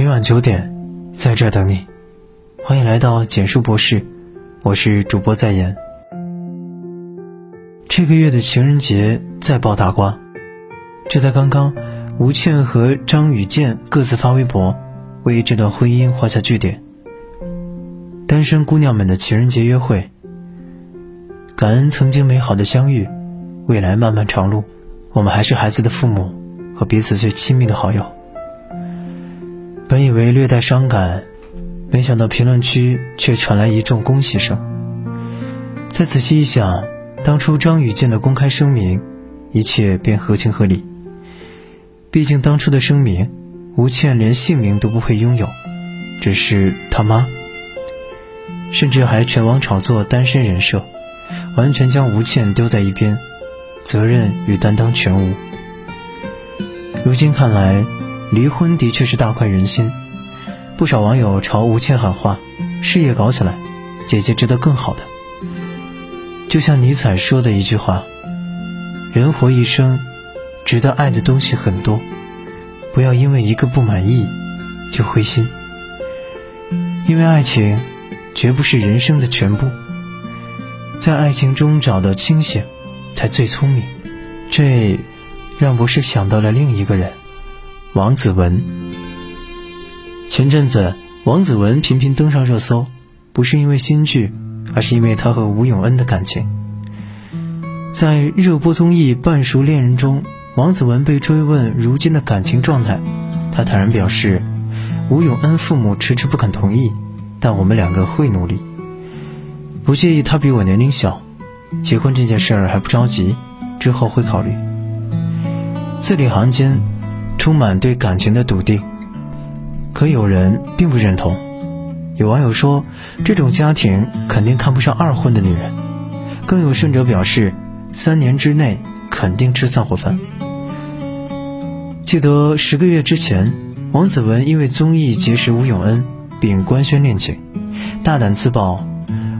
每晚九点，在这等你。欢迎来到简述博士，我是主播在言。这个月的情人节再爆大瓜，就在刚刚，吴倩和张雨健各自发微博，为这段婚姻画下句点。单身姑娘们的情人节约会，感恩曾经美好的相遇，未来漫漫长路，我们还是孩子的父母和彼此最亲密的好友。本以为略带伤感，没想到评论区却传来一众恭喜声。再仔细一想，当初张雨健的公开声明，一切便合情合理。毕竟当初的声明，吴倩连姓名都不配拥有，只是他妈。甚至还全网炒作单身人设，完全将吴倩丢在一边，责任与担当全无。如今看来。离婚的确是大快人心，不少网友朝吴倩喊话：“事业搞起来，姐姐值得更好的。”就像尼采说的一句话：“人活一生，值得爱的东西很多，不要因为一个不满意就灰心。因为爱情绝不是人生的全部，在爱情中找到清醒，才最聪明。”这让博士想到了另一个人。王子文，前阵子王子文频频登上热搜，不是因为新剧，而是因为他和吴永恩的感情。在热播综艺《半熟恋人》中，王子文被追问如今的感情状态，他坦然表示，吴永恩父母迟迟不肯同意，但我们两个会努力，不介意他比我年龄小，结婚这件事儿还不着急，之后会考虑。字里行间。充满对感情的笃定，可有人并不认同。有网友说，这种家庭肯定看不上二婚的女人，更有甚者表示，三年之内肯定吃散伙饭。记得十个月之前，王子文因为综艺结识吴永恩，并官宣恋情，大胆自曝：“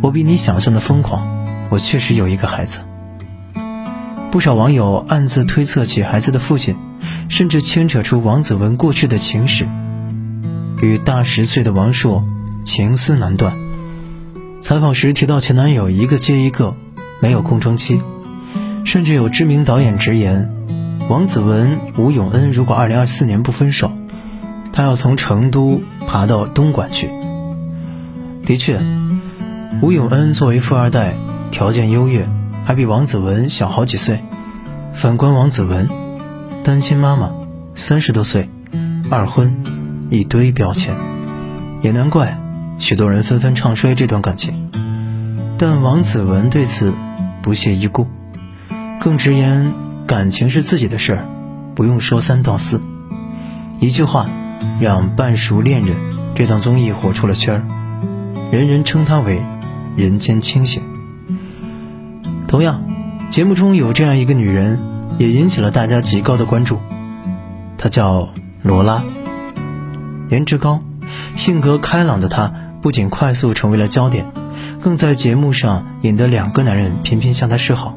我比你想象的疯狂，我确实有一个孩子。”不少网友暗自推测起孩子的父亲。甚至牵扯出王子文过去的情史，与大十岁的王朔情丝难断。采访时提到前男友一个接一个，没有空窗期，甚至有知名导演直言，王子文、吴永恩如果二零二四年不分手，他要从成都爬到东莞去。的确，吴永恩作为富二代，条件优越，还比王子文小好几岁。反观王子文。单亲妈妈，三十多岁，二婚，一堆标签，也难怪许多人纷纷唱衰这段感情。但王子文对此不屑一顾，更直言感情是自己的事儿，不用说三道四。一句话，让《半熟恋人》这档综艺火出了圈儿，人人称他为“人间清醒”。同样，节目中有这样一个女人。也引起了大家极高的关注。她叫罗拉，颜值高、性格开朗的她，不仅快速成为了焦点，更在节目上引得两个男人频频向她示好，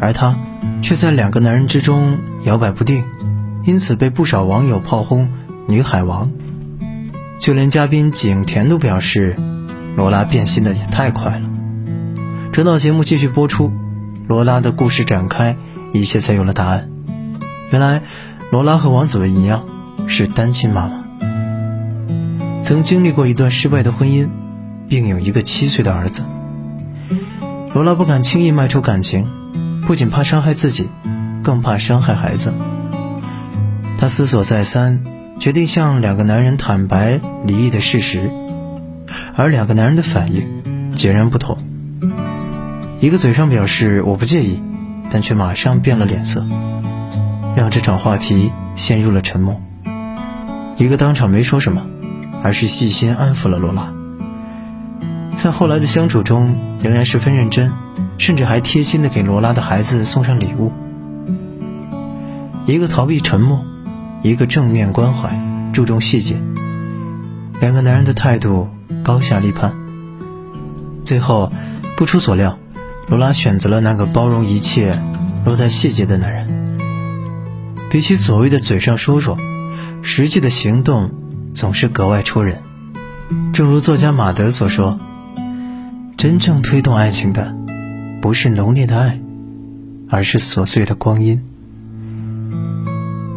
而她却在两个男人之中摇摆不定，因此被不少网友炮轰“女海王”。就连嘉宾景甜都表示，罗拉变心的也太快了。直到节目继续播出，罗拉的故事展开。一切才有了答案。原来，罗拉和王子文一样，是单亲妈妈，曾经历过一段失败的婚姻，并有一个七岁的儿子。罗拉不敢轻易迈出感情，不仅怕伤害自己，更怕伤害孩子。她思索再三，决定向两个男人坦白离异的事实，而两个男人的反应截然不同。一个嘴上表示我不介意。但却马上变了脸色，让这场话题陷入了沉默。一个当场没说什么，而是细心安抚了罗拉。在后来的相处中，仍然十分认真，甚至还贴心的给罗拉的孩子送上礼物。一个逃避沉默，一个正面关怀，注重细节。两个男人的态度高下立判。最后，不出所料。罗拉选择了那个包容一切、落在细节的男人。比起所谓的嘴上说说，实际的行动总是格外戳人。正如作家马德所说：“真正推动爱情的，不是浓烈的爱，而是琐碎的光阴。”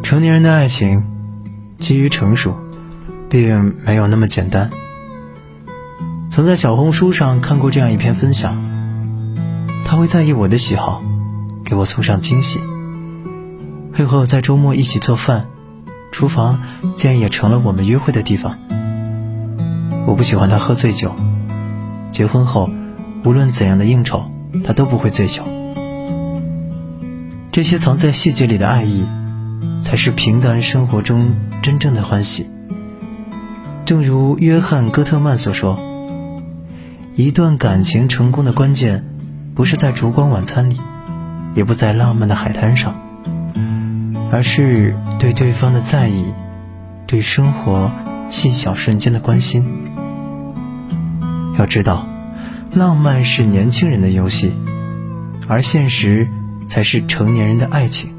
成年人的爱情，基于成熟，并没有那么简单。曾在小红书上看过这样一篇分享：他会在意我的喜好，给我送上惊喜，会和我在周末一起做饭，厨房竟然也成了我们约会的地方。我不喜欢他喝醉酒，结婚后无论怎样的应酬，他都不会醉酒。这些藏在细节里的爱意。才是平淡生活中真正的欢喜。正如约翰·戈特曼所说：“一段感情成功的关键，不是在烛光晚餐里，也不在浪漫的海滩上，而是对对方的在意，对生活细小瞬间的关心。要知道，浪漫是年轻人的游戏，而现实才是成年人的爱情。”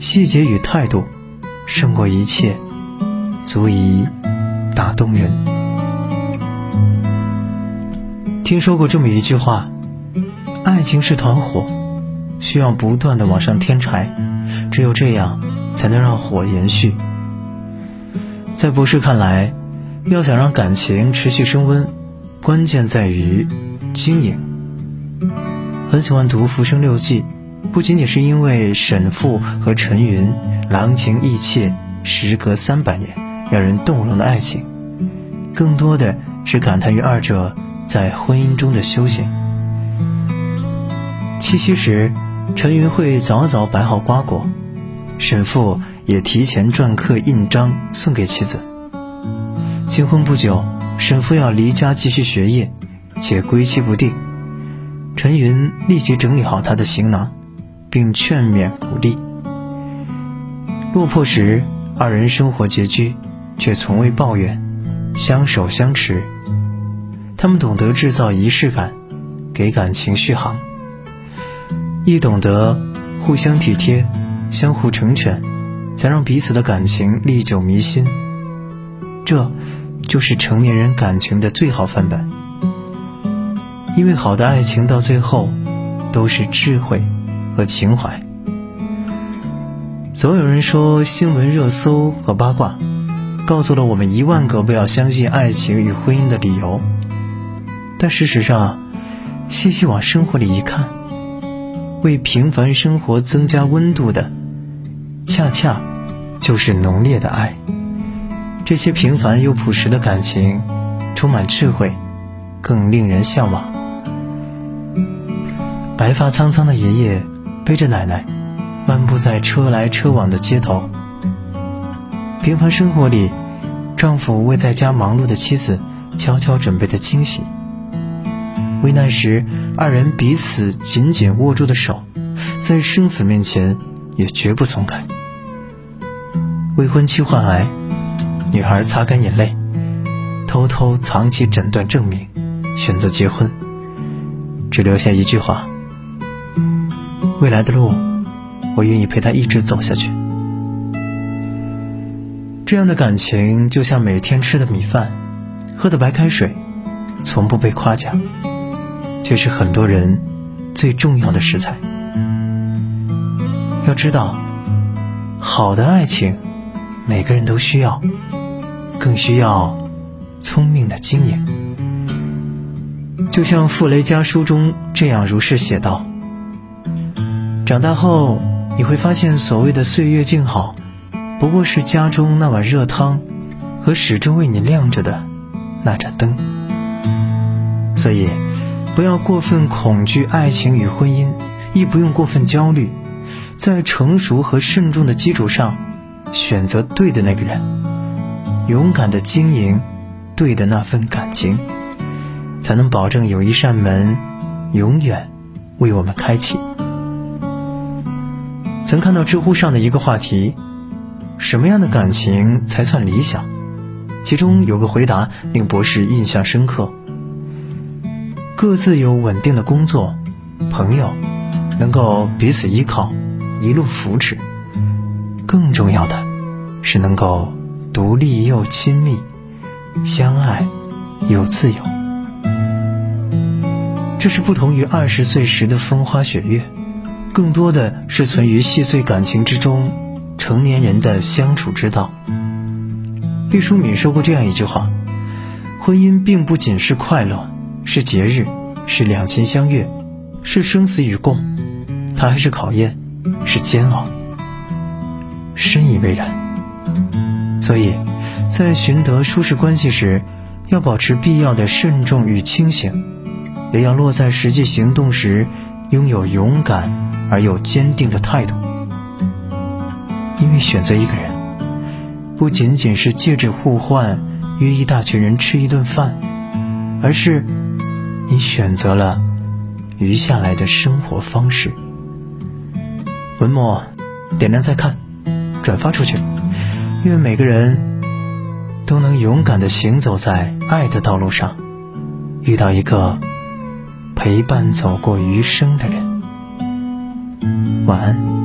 细节与态度，胜过一切，足以打动人。听说过这么一句话：爱情是团火，需要不断的往上添柴，只有这样，才能让火延续。在博士看来，要想让感情持续升温，关键在于经营。很喜欢读《浮生六记》。不仅仅是因为沈复和陈云郎情意切，时隔三百年，让人动容的爱情，更多的是感叹于二者在婚姻中的修行。七夕时，陈云会早早摆好瓜果，沈父也提前篆刻印章送给妻子。新婚不久，沈父要离家继续学业，且归期不定，陈云立即整理好他的行囊。并劝勉鼓励。落魄时，二人生活拮据，却从未抱怨，相守相持。他们懂得制造仪式感，给感情续航；亦懂得互相体贴，相互成全，才让彼此的感情历久弥新。这，就是成年人感情的最好范本。因为好的爱情到最后，都是智慧。和情怀，总有人说新闻热搜和八卦，告诉了我们一万个不要相信爱情与婚姻的理由。但事实上，细细往生活里一看，为平凡生活增加温度的，恰恰就是浓烈的爱。这些平凡又朴实的感情，充满智慧，更令人向往。白发苍苍的爷爷。背着奶奶，漫步在车来车往的街头。平凡生活里，丈夫为在家忙碌的妻子悄悄准备的惊喜。危难时，二人彼此紧紧握住的手，在生死面前也绝不松开。未婚妻患癌，女孩擦干眼泪，偷偷藏起诊断证明，选择结婚，只留下一句话。未来的路，我愿意陪她一直走下去。这样的感情就像每天吃的米饭，喝的白开水，从不被夸奖，却是很多人最重要的食材。要知道，好的爱情，每个人都需要，更需要聪明的经营。就像《傅雷家书》中这样如是写道。长大后，你会发现，所谓的岁月静好，不过是家中那碗热汤，和始终为你亮着的那盏灯。所以，不要过分恐惧爱情与婚姻，亦不用过分焦虑，在成熟和慎重的基础上，选择对的那个人，勇敢的经营对的那份感情，才能保证有一扇门，永远为我们开启。曾看到知乎上的一个话题：什么样的感情才算理想？其中有个回答令博士印象深刻：各自有稳定的工作，朋友能够彼此依靠，一路扶持。更重要的是能够独立又亲密，相爱又自由。这是不同于二十岁时的风花雪月，更多的是存于细碎感情之中，成年人的相处之道。毕淑敏说过这样一句话：“婚姻并不仅是快乐，是节日，是两情相悦，是生死与共，它还是考验，是煎熬。”深以为然。所以，在寻得舒适关系时，要保持必要的慎重与清醒。也要落在实际行动时，拥有勇敢而又坚定的态度。因为选择一个人，不仅仅是借着互换约一大群人吃一顿饭，而是你选择了余下来的生活方式。文末点亮再看，转发出去，愿每个人都能勇敢的行走在爱的道路上，遇到一个。陪伴走过余生的人，晚安。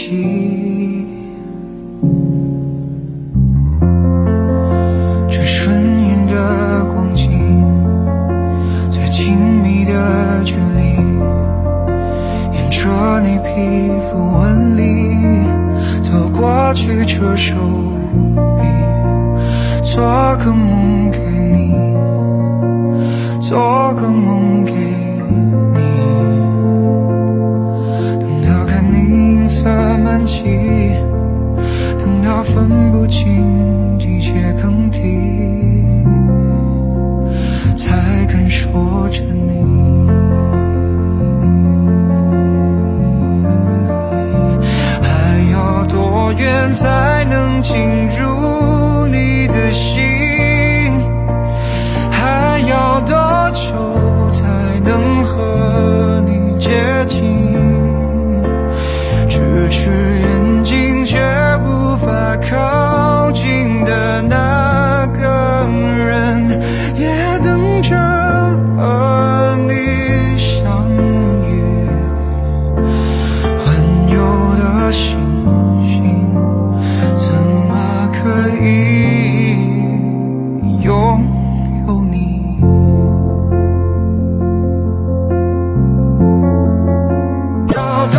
心起，等到分不清季节更替，才敢说着你。还要多远才能进入是远近却无法靠近的那个人，也等着和你相遇。环游的星星，怎么可以拥有你？要多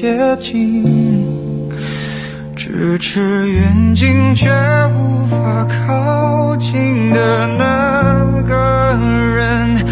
接近？咫尺远近却无法靠近的那个人，